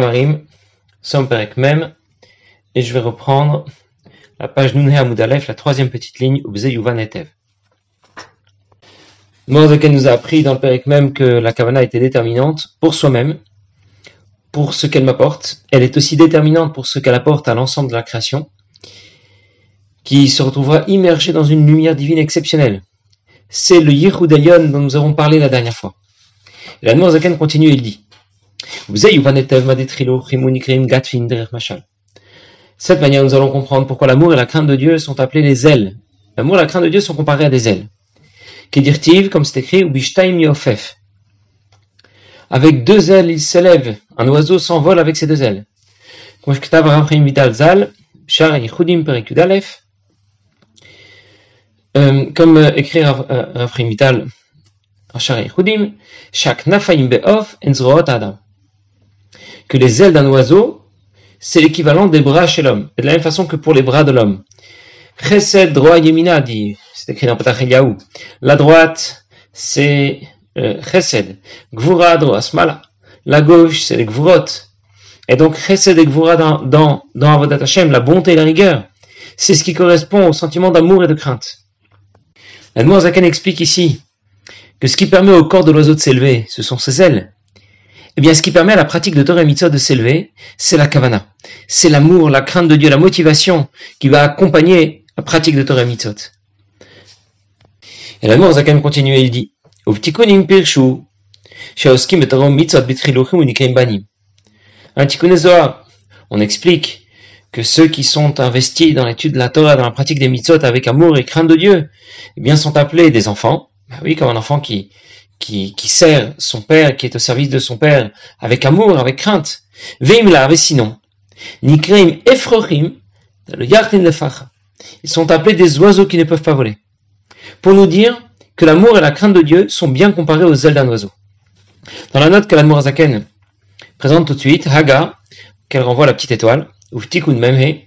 Marim, Somperek même, et je vais reprendre la page Nunhe Amoudalef, la troisième petite ligne, Ubze Yuvan Etev. Nous a appris dans le Perek même que la Kavana était déterminante pour soi-même, pour ce qu'elle m'apporte. Elle est aussi déterminante pour ce qu'elle apporte à l'ensemble de la création, qui se retrouvera immergée dans une lumière divine exceptionnelle. C'est le Yichud dont nous avons parlé la dernière fois. Et la Zaken continue il dit cette manière, nous allons comprendre pourquoi l'amour et la crainte de Dieu sont appelés les ailes. L'amour et la crainte de Dieu sont comparés à des ailes. Kedirtiv, comme c'est écrit, ou bishtaim yofef. Avec deux ailes, il s'élève. Un oiseau s'envole avec ses deux ailes. Comme euh, écrit Rafrim Vital, chaque nafaim be'of adam que les ailes d'un oiseau, c'est l'équivalent des bras chez l'homme, de la même façon que pour les bras de l'homme. Chesed, droit, yemina, dit, c'est écrit dans Patach La droite, c'est euh, chesed. Gvura, droit, smala. La gauche, c'est les gvurot. Et donc, chesed et gvura dans, dans, dans Avodat Hashem, la bonté et la rigueur, c'est ce qui correspond au sentiment d'amour et de crainte. La Zaken explique ici que ce qui permet au corps de l'oiseau de s'élever, ce sont ses ailes. Eh bien, ce qui permet à la pratique de Torah Mitzvah de s'élever, c'est la kavana. C'est l'amour, la crainte de Dieu, la motivation qui va accompagner la pratique de Torah Mitzvot. Et l'amour, Zakan continue et il dit, un on explique que ceux qui sont investis dans l'étude de la Torah, dans la pratique des mitzvot avec amour et crainte de Dieu, eh bien, sont appelés des enfants. Ben oui, comme un enfant qui, qui, sert son père, qui est au service de son père, avec amour, avec crainte. Veim la, sinon. Nikreim efrochim, le yartin Ils sont appelés des oiseaux qui ne peuvent pas voler. Pour nous dire que l'amour et la crainte de Dieu sont bien comparés aux ailes d'un oiseau. Dans la note que la Zaken présente tout de suite, Haga, qu'elle renvoie la petite étoile, ou Tikkun Memhe,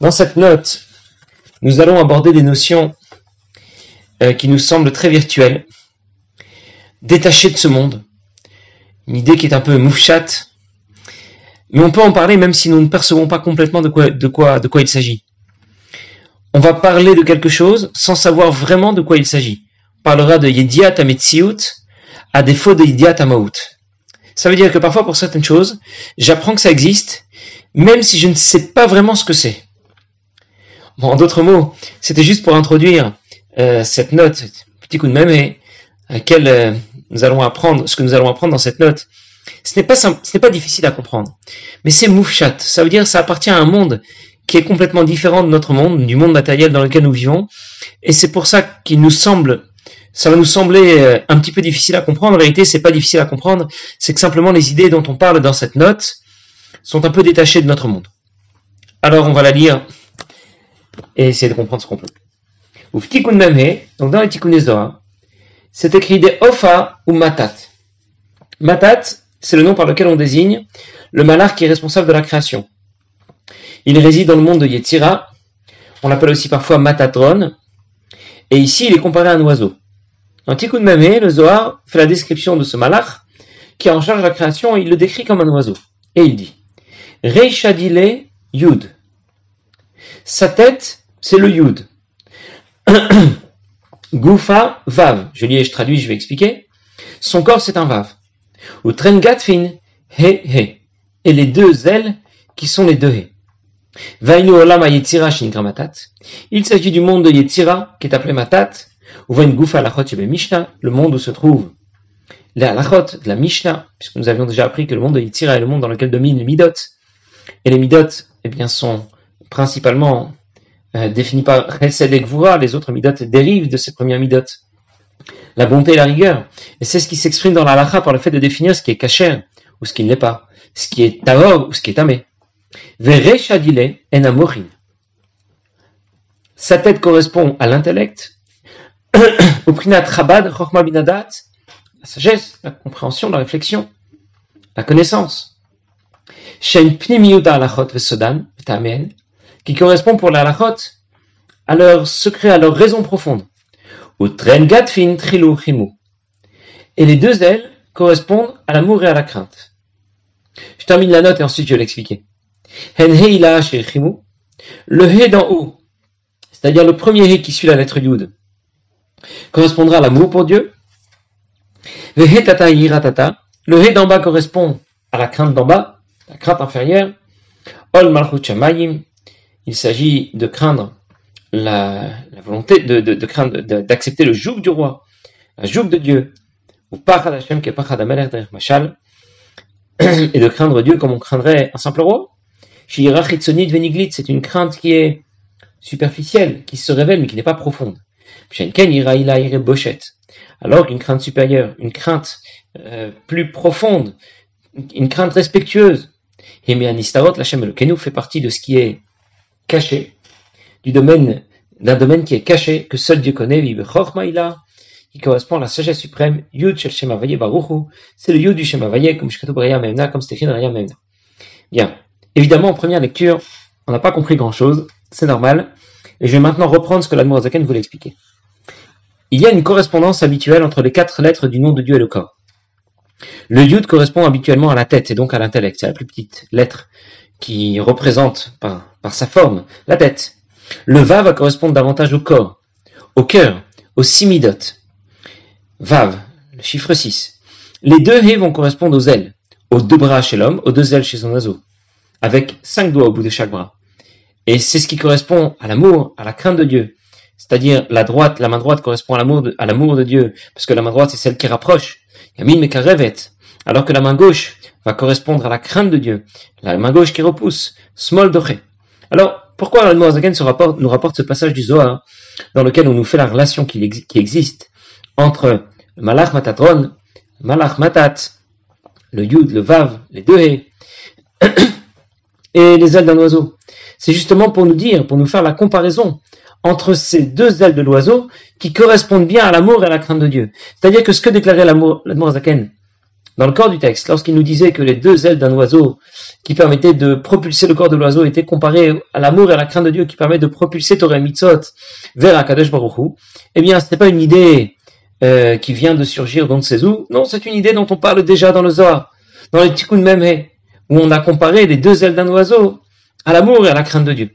dans cette note, nous allons aborder des notions euh, qui nous semblent très virtuelles, détaché de ce monde. Une idée qui est un peu moufchate, mais on peut en parler même si nous ne percevons pas complètement de quoi, il s'agit. On va parler de quelque chose sans savoir vraiment de quoi il s'agit. On parlera de Yediat Ametsiout à défaut de Yediat Amaout. Ça veut dire que parfois pour certaines choses, j'apprends que ça existe, même si je ne sais pas vraiment ce que c'est. En d'autres mots, c'était juste pour introduire euh, cette note, petit coup de même, laquelle euh, nous allons apprendre, ce que nous allons apprendre dans cette note, ce n'est pas ce n'est pas difficile à comprendre. Mais c'est moufchat. Ça veut dire ça appartient à un monde qui est complètement différent de notre monde, du monde matériel dans lequel nous vivons. Et c'est pour ça qu'il nous semble, ça va nous sembler euh, un petit peu difficile à comprendre. En réalité, c'est pas difficile à comprendre. C'est que simplement les idées dont on parle dans cette note sont un peu détachées de notre monde. Alors, on va la lire et essayer de comprendre ce qu'on peut. Donc, dans les Tikkun c'est écrit des Ofa ou Matat. Matat, c'est le nom par lequel on désigne le malach qui est responsable de la création. Il réside dans le monde de Yetzira, on l'appelle aussi parfois Matatron, et ici il est comparé à un oiseau. Dans Tikkun Mamé, le Zohar fait la description de ce malach qui est en charge de la création il le décrit comme un oiseau. Et il dit Reishadile Yud. Sa tête, c'est le Yud. Goufa Vav. Je lis et je traduis, je vais expliquer. Son corps, c'est un Vav. Ou Trengatfin He He. Et les deux ailes qui sont les deux He. Vainu Olama Yetzira Matat. Il s'agit du monde de Yetzira, qui est appelé Matat. Ou Vain Goufa Lachot Mishnah, le monde où se trouve la Lachot la Mishnah, puisque nous avions déjà appris que le monde de Yetzira est le monde dans lequel dominent les Midot. Et les Midot, eh bien, sont principalement euh, défini par Chesed et les autres midot dérivent de ces premières midot. La bonté et la rigueur. Et c'est ce qui s'exprime dans la lacha par le fait de définir ce qui est kacher ou ce qui ne l'est pas, ce qui est taor ou ce qui est tamé. Vereshadile en amorin. Sa tête correspond à l'intellect, au rabad binadat, la sagesse, la compréhension, la réflexion, la connaissance. Shen alachot vesodan, qui correspond pour la lachot à leur secret, à leur raison profonde. Et les deux ailes correspondent à l'amour et à la crainte. Je termine la note et ensuite je vais l'expliquer. Le he d'en haut, c'est-à-dire le premier he qui suit la lettre yud, correspondra à l'amour pour Dieu. Le he le he d'en bas correspond à la crainte d'en bas, la crainte inférieure. Ol malchut il s'agit de craindre la, volonté de, craindre d'accepter le joug du roi, la joug de Dieu, ou et de craindre Dieu comme on craindrait un simple roi. C'est une crainte qui est superficielle, qui se révèle mais qui n'est pas profonde. Alors qu'une crainte supérieure, une crainte euh, plus profonde, une crainte respectueuse, fait partie de ce qui est caché, du domaine, d'un domaine qui est caché, que seul Dieu connaît, qui correspond à la sagesse suprême, Yud Shel Shem Baruchu, c'est le Yud du Shem comme Shkatu Raya Memna, comme Stéphane Raya Memna. Bien. Évidemment, en première lecture, on n'a pas compris grand chose, c'est normal, et je vais maintenant reprendre ce que l'Admour Zaken voulait expliquer. Il y a une correspondance habituelle entre les quatre lettres du nom de Dieu et le corps. Le Yud correspond habituellement à la tête et donc à l'intellect, c'est la plus petite lettre qui représente par, sa forme la tête. Le Va va correspondre davantage au corps, au cœur, au simidot. Vav, le chiffre 6. Les deux He vont correspondre aux ailes, aux deux bras chez l'homme, aux deux ailes chez son oiseau, avec cinq doigts au bout de chaque bras. Et c'est ce qui correspond à l'amour, à la crainte de Dieu. C'est-à-dire, la droite, la main droite correspond à l'amour de, de Dieu, parce que la main droite, c'est celle qui rapproche. Yamin Mekarevet. Alors que la main gauche va correspondre à la crainte de Dieu. La main gauche qui repousse. Doche. Alors, pourquoi le Zaken nous rapporte ce passage du Zohar, dans lequel on nous fait la relation qui, existe entre Malach Matatron, Malach Matat, le Yud, le Vav, les deux et les ailes d'un oiseau. C'est justement pour nous dire, pour nous faire la comparaison entre ces deux ailes de l'oiseau qui correspondent bien à l'amour et à la crainte de Dieu. C'est-à-dire que ce que déclarait l'amour, Zaken, dans le corps du texte, lorsqu'il nous disait que les deux ailes d'un oiseau qui permettaient de propulser le corps de l'oiseau étaient comparées à l'amour et à la crainte de Dieu qui permet de propulser Torah Mitzot vers Akadosh Baruch eh bien, ce n'est pas une idée euh, qui vient de surgir dans où Non, c'est une idée dont on parle déjà dans le Zohar, dans les Tikkun Memhe, où on a comparé les deux ailes d'un oiseau à l'amour et à la crainte de Dieu.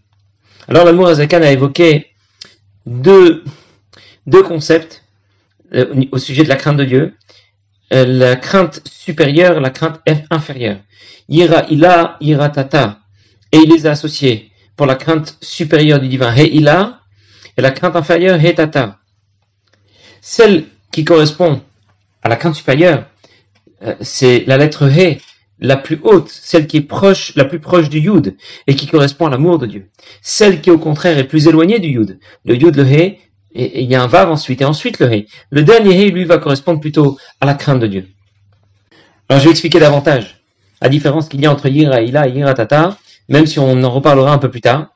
Alors l'amour Azakan a évoqué deux, deux concepts euh, au sujet de la crainte de Dieu. Euh, la crainte supérieure, la crainte inférieure. Ira ila, ira tata. Et il les a associés pour la crainte supérieure du divin, he ila, et la crainte inférieure, he tata. Celle qui correspond à la crainte supérieure, euh, c'est la lettre He, la plus haute, celle qui est proche, la plus proche du Yud, et qui correspond à l'amour de Dieu. Celle qui au contraire est plus éloignée du Yud. Le Yud, le He, et il y a un Vav ensuite, et ensuite le He. Le dernier He, lui, va correspondre plutôt à la crainte de Dieu. Alors je vais expliquer davantage la différence qu'il y a entre Yira Ila et Yira Tata, même si on en reparlera un peu plus tard.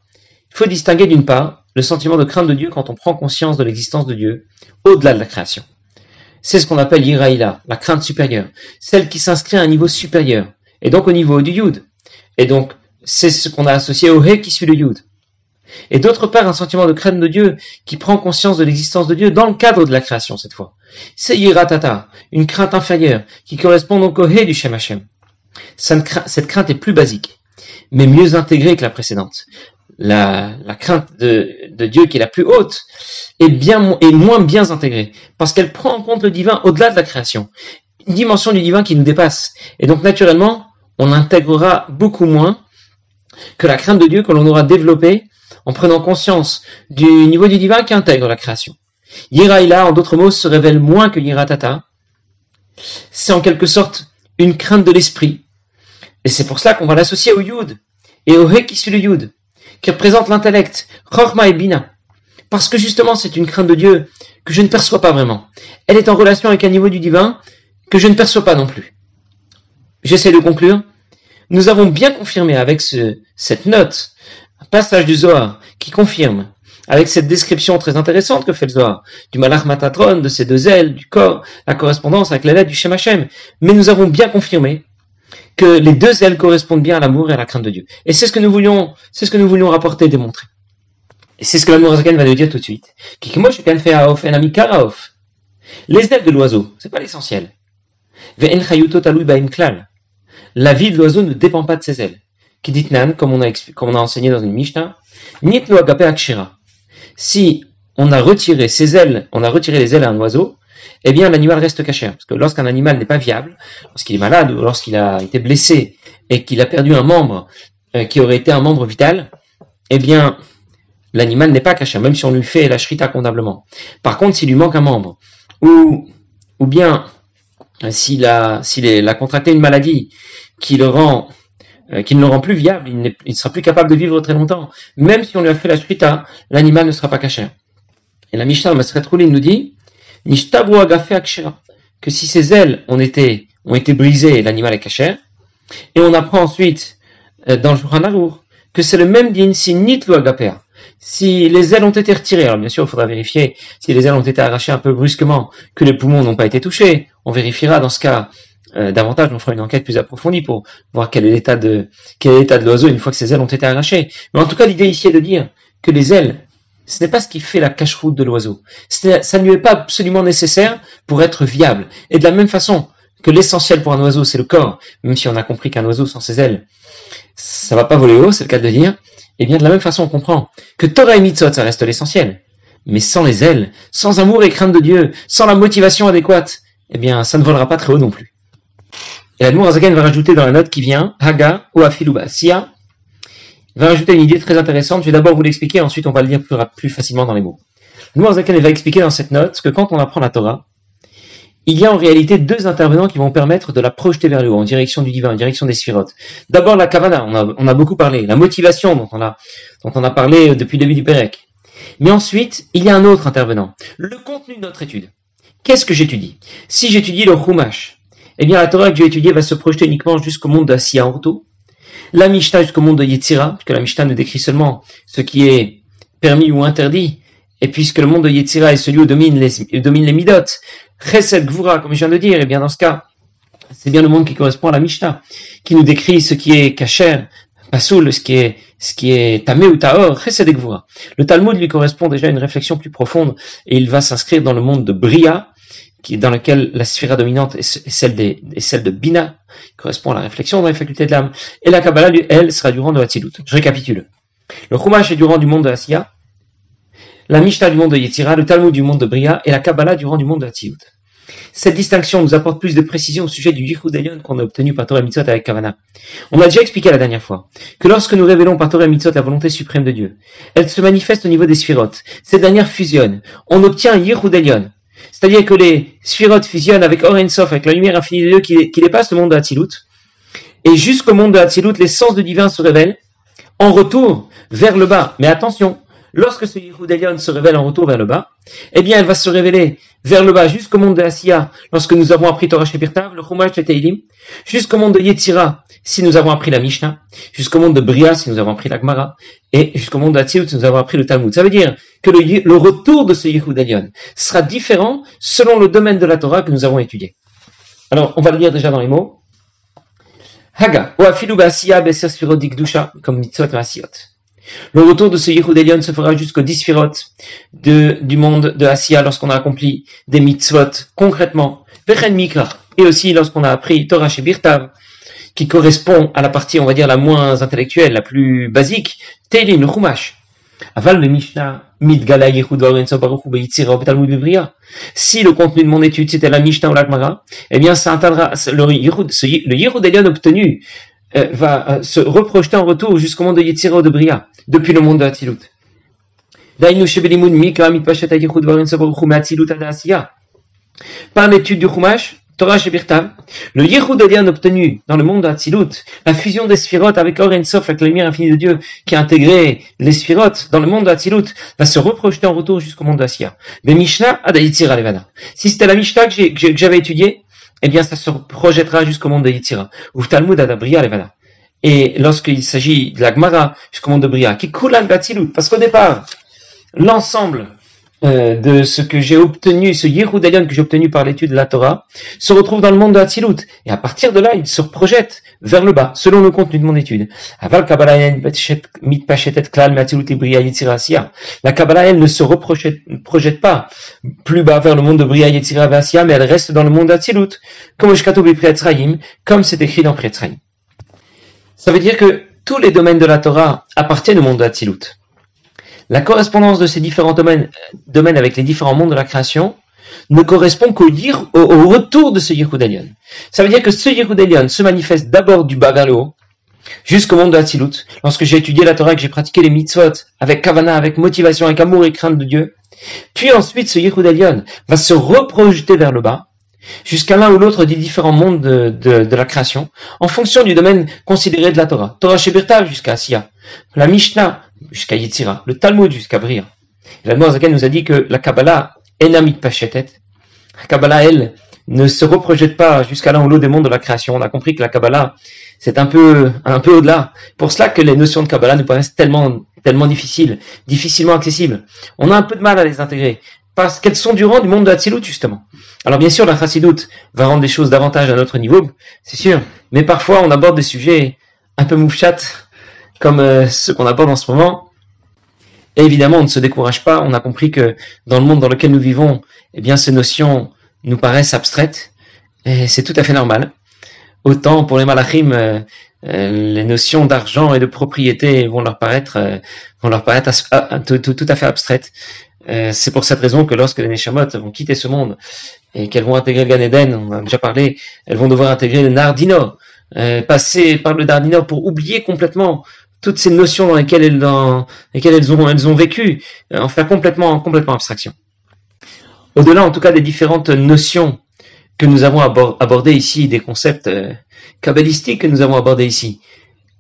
Il faut distinguer d'une part le sentiment de crainte de Dieu quand on prend conscience de l'existence de Dieu au-delà de la création. C'est ce qu'on appelle l'iraïla, la crainte supérieure, celle qui s'inscrit à un niveau supérieur, et donc au niveau du yud. Et donc, c'est ce qu'on a associé au he qui suit le yud. Et d'autre part, un sentiment de crainte de Dieu qui prend conscience de l'existence de Dieu dans le cadre de la création, cette fois. C'est yiratata, une crainte inférieure, qui correspond donc au he du Shem Hashem. Cette crainte est plus basique, mais mieux intégrée que la précédente. La, crainte de, de Dieu qui est la plus haute est bien est moins bien intégrée parce qu'elle prend en compte le divin au-delà de la création, une dimension du divin qui nous dépasse. Et donc naturellement, on intégrera beaucoup moins que la crainte de Dieu que l'on aura développée en prenant conscience du niveau du divin qui intègre la création. Yiraïla, en d'autres mots, se révèle moins que Yiratata. C'est en quelque sorte une crainte de l'esprit. Et c'est pour cela qu'on va l'associer au Yud et au He qui suit le Yud, qui représente l'intellect, Chorma et Bina. Parce que justement, c'est une crainte de Dieu que je ne perçois pas vraiment. Elle est en relation avec un niveau du divin que je ne perçois pas non plus. J'essaie de conclure. Nous avons bien confirmé avec ce, cette note, un passage du Zohar qui confirme, avec cette description très intéressante que fait le Zohar, du Malach Matatron, de ses deux ailes, du corps, la correspondance avec la lettre du Shem Hashem. Mais nous avons bien confirmé que les deux ailes correspondent bien à l'amour et à la crainte de Dieu. Et c'est ce que nous voulions, c'est ce que nous voulions rapporter et démontrer. Et c'est ce que l'amour va nous dire tout de suite. Les ailes de l'oiseau, c'est pas l'essentiel. la vie de l'oiseau ne dépend pas de ses ailes. Qui comme on a, comme on a enseigné dans une Mishnah, Nitlo agape akshira. Si on a retiré ses ailes, on a retiré les ailes à un oiseau, eh bien l'animal reste caché. Parce que lorsqu'un animal n'est pas viable, lorsqu'il est malade ou lorsqu'il a été blessé et qu'il a perdu un membre euh, qui aurait été un membre vital, eh bien l'animal n'est pas caché, même si on lui fait la shrita. Par contre, s'il lui manque un membre, ou, ou bien s'il a, s'il a contracté une maladie qui le rend euh, qui ne le rend plus viable, il ne sera plus capable de vivre très longtemps. Même si on lui a fait la shrita, l'animal ne sera pas caché. Et la Mishnah, il nous dit, que si ses ailes ont été, brisées, l'animal est caché. Et on apprend ensuite, euh, dans le Shulchan que c'est le même din si nitlu. Si les ailes ont été retirées, alors bien sûr, il faudra vérifier si les ailes ont été arrachées un peu brusquement, que les poumons n'ont pas été touchés. On vérifiera dans ce cas euh, davantage, on fera une enquête plus approfondie pour voir quel est l'état de quel est l'état de l'oiseau une fois que ses ailes ont été arrachées. Mais en tout cas, l'idée ici est de dire que les ailes, ce n'est pas ce qui fait la cache-route de l'oiseau. Ça ne lui est pas absolument nécessaire pour être viable. Et de la même façon que l'essentiel pour un oiseau, c'est le corps, même si on a compris qu'un oiseau sans ses ailes, ça va pas voler haut, c'est le cas de dire. Et eh bien de la même façon, on comprend que Torah et Mitzot, ça reste l'essentiel. Mais sans les ailes, sans amour et crainte de Dieu, sans la motivation adéquate, eh bien, ça ne volera pas très haut non plus. Et l'Admour Azaken va rajouter dans la note qui vient, Haga ou. Sia va rajouter une idée très intéressante. Je vais d'abord vous l'expliquer, ensuite on va le lire plus, facilement dans les mots. L'Admour Azaken va expliquer dans cette note que quand on apprend la Torah, il y a en réalité deux intervenants qui vont permettre de la projeter vers le haut, en direction du divin, en direction des sphirotes. D'abord la kavana, on a, beaucoup parlé, la motivation dont on a, parlé depuis le début du Pérec. Mais ensuite, il y a un autre intervenant, le contenu de notre étude. Qu'est-ce que j'étudie? Si j'étudie le Chumash, eh bien la Torah que j'ai étudiée va se projeter uniquement jusqu'au monde d'Asiya Orto, la Mishnah jusqu'au monde de Yetzira, puisque la Mishnah ne décrit seulement ce qui est permis ou interdit, et puisque le monde de Yetzira est celui où domine les, domine les Midot, Chesed Gvura, comme je viens de dire, et eh bien dans ce cas, c'est bien le monde qui correspond à la Mishnah, qui nous décrit ce qui est kacher, pasoul, ce qui est, ce qui est tamé ou taor, chesed gvura. Le Talmud lui correspond déjà à une réflexion plus profonde, et il va s'inscrire dans le monde de Bria, qui, dans lequel la sphère dominante est, celle, de Bina, qui correspond à la réflexion dans les facultés de l'âme. Et la Kabbalah, elle, sera du rang de Hatzilut. Je récapitule. Le Chumash est du rang du monde de Asiya, la Mishnah du monde de Yetzira, le Talmud du monde de Bria, et la Kabbalah du rang du monde de Hatzilut. Cette distinction nous apporte plus de précision au sujet du Yichud Elion qu'on a obtenu par Torah Mitzot avec Kavana. On a déjà expliqué la dernière fois que lorsque nous révélons par Torah Mitzot la volonté suprême de Dieu, elle se manifeste au niveau des sphirotes. Ces dernières fusionnent. On obtient un Yichud Elion. C'est-à-dire que les sphirotes fusionnent avec Sof, avec la lumière infinie de Dieu qui, dépasse le monde de Hatzilut. Et jusqu'au monde de Hatzilut, l'essence de divin se révèle en retour vers le bas. Mais attention, lorsque ce Yehud se révèle en retour vers le bas, eh bien, elle va se révéler vers le bas jusqu'au monde de Asiya, lorsque nous avons appris Torah Shepirtav, le Chumash et Teilim, jusqu'au monde de Yetzira, si nous avons appris la Mishnah, jusqu'au monde de Bria, si nous avons appris la Gemara, et jusqu'au monde de si nous avons appris le Talmud. Ça veut dire que le, retour de ce Yehud sera différent selon le domaine de la Torah que nous avons étudié. Alors, on va le lire déjà dans les mots. Haga, ou afilu Asiya comme mitzvot Asiyot. Le retour de ce Yehud se fera jusqu'au 10 de, du monde de Asiya lorsqu'on a accompli des mitzvot concrètement, et aussi lorsqu'on a appris Torah Shebirtav, qui correspond à la partie, on va dire, la moins intellectuelle, la plus basique, Teilim, le Chumash. Aval le Mishnah, Midgala Yehud Si le contenu de mon étude c'était la Mishnah ou la Gemara, eh bien ça atteindra le Yehud, le Yehud obtenu euh, va euh, se reprojeter en retour jusqu'au monde de Yetzira de Bria, depuis le monde de Hatzilut. Par l'étude du Chumash, Torah Shebirtav, le Yehud obtenu dans le monde de Hatzilut, la fusion des sphirotes avec Or Sof, avec la lumière infinie de Dieu, qui a intégré les sphirotes dans le monde de Hatzilut, va se reprojeter en retour jusqu'au monde d'Asiya. Mais Mishnah, Adayitzira Levana. Si c'était la Mishnah que j'avais étudiée, eh bien ça se projettera jusqu'au monde de Levana. Et lorsqu'il s'agit de la Gemara jusqu'au monde de Bria, qui coule parce qu'au départ, l'ensemble euh, de ce que j'ai obtenu, ce Yehudalion que j'ai obtenu par l'étude de la Torah, se retrouve dans le monde de Hatzilut. Et à partir de là, il se projette vers le bas, selon le contenu de mon étude. La Kabbalah, elle ne se projette pas plus bas vers le monde de Bria Yetzira mais elle reste dans le monde d'Hatzilut, comme c'est écrit dans Pretzraim. Ça veut dire que tous les domaines de la Torah appartiennent au monde de Hatzilut. La correspondance de ces différents domaines, domaines avec les différents mondes de la création ne correspond qu'au au, au, retour de ce Yehud Ça veut dire que ce Yehud se manifeste d'abord du bas vers le haut, jusqu'au monde de Hatzilut. Lorsque j'ai étudié la Torah, que j'ai pratiqué les mitzvot avec kavana, avec motivation, avec amour et crainte de Dieu, puis ensuite ce Yehud va se reprojeter vers le bas, jusqu'à l'un ou l'autre des différents mondes de, de, la création, en fonction du domaine considéré de la Torah. Torah Shebirtav jusqu'à Asiya, la Mishnah jusqu'à Yitzira, le Talmud jusqu'à Bria. La Zaken nous a dit que la Kabbalah est namit pachetet. La Kabbalah, elle, ne se reprojette pas jusqu'à l'un ou l'autre des mondes de la création. On a compris que la Kabbalah, c'est un peu, un peu au-delà. Pour cela que les notions de Kabbalah nous paraissent tellement, tellement difficiles, difficilement accessibles. On a un peu de mal à les intégrer. Parce qu'elles sont du rang du monde de Hatzilut, justement. Alors bien sûr, la Chassidoute va rendre des choses davantage à notre niveau, c'est sûr. Mais parfois, on aborde des sujets un peu moufchat, comme euh, ceux qu'on aborde en ce moment. Et évidemment, on ne se décourage pas. On a compris que dans le monde dans lequel nous vivons, eh bien, ces notions nous paraissent abstraites. Et c'est tout à fait normal. Autant pour les malachim, euh, euh, les notions d'argent et de propriété vont leur paraître, vont leur paraître tout, tout, à fait abstraites. c'est pour cette raison que lorsque les Neshamot vont quitter ce monde et qu'elles vont intégrer le Gan Eden, on a déjà parlé, elles vont devoir intégrer le Nardino, passer par le Nardino pour oublier complètement toutes ces notions dans lesquelles elles, ont, vécu, euh, en faire complètement, abstraction. Au-delà, en tout cas, des différentes notions que nous avons abordées ici, des concepts euh, kabbalistiques que nous avons abordés ici.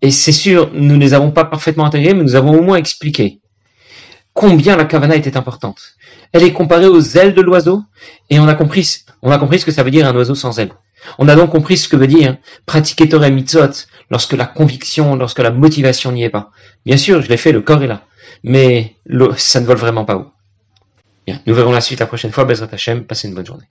Et c'est sûr, nous ne les avons pas parfaitement intégrés, mais nous avons au moins expliqué combien la kavana était importante. Elle est comparée aux ailes de l'oiseau, et on a compris, on a compris ce que ça veut dire un oiseau sans ailes. On a donc compris ce que veut dire pratiquer Torah Mitzot lorsque la conviction, lorsque la motivation n'y est pas. Bien sûr, je l'ai fait, le corps est là, mais ça ne vole vraiment pas haut. Bien, nous verrons la suite la prochaine fois. Bezrat Hashem, passez une bonne journée.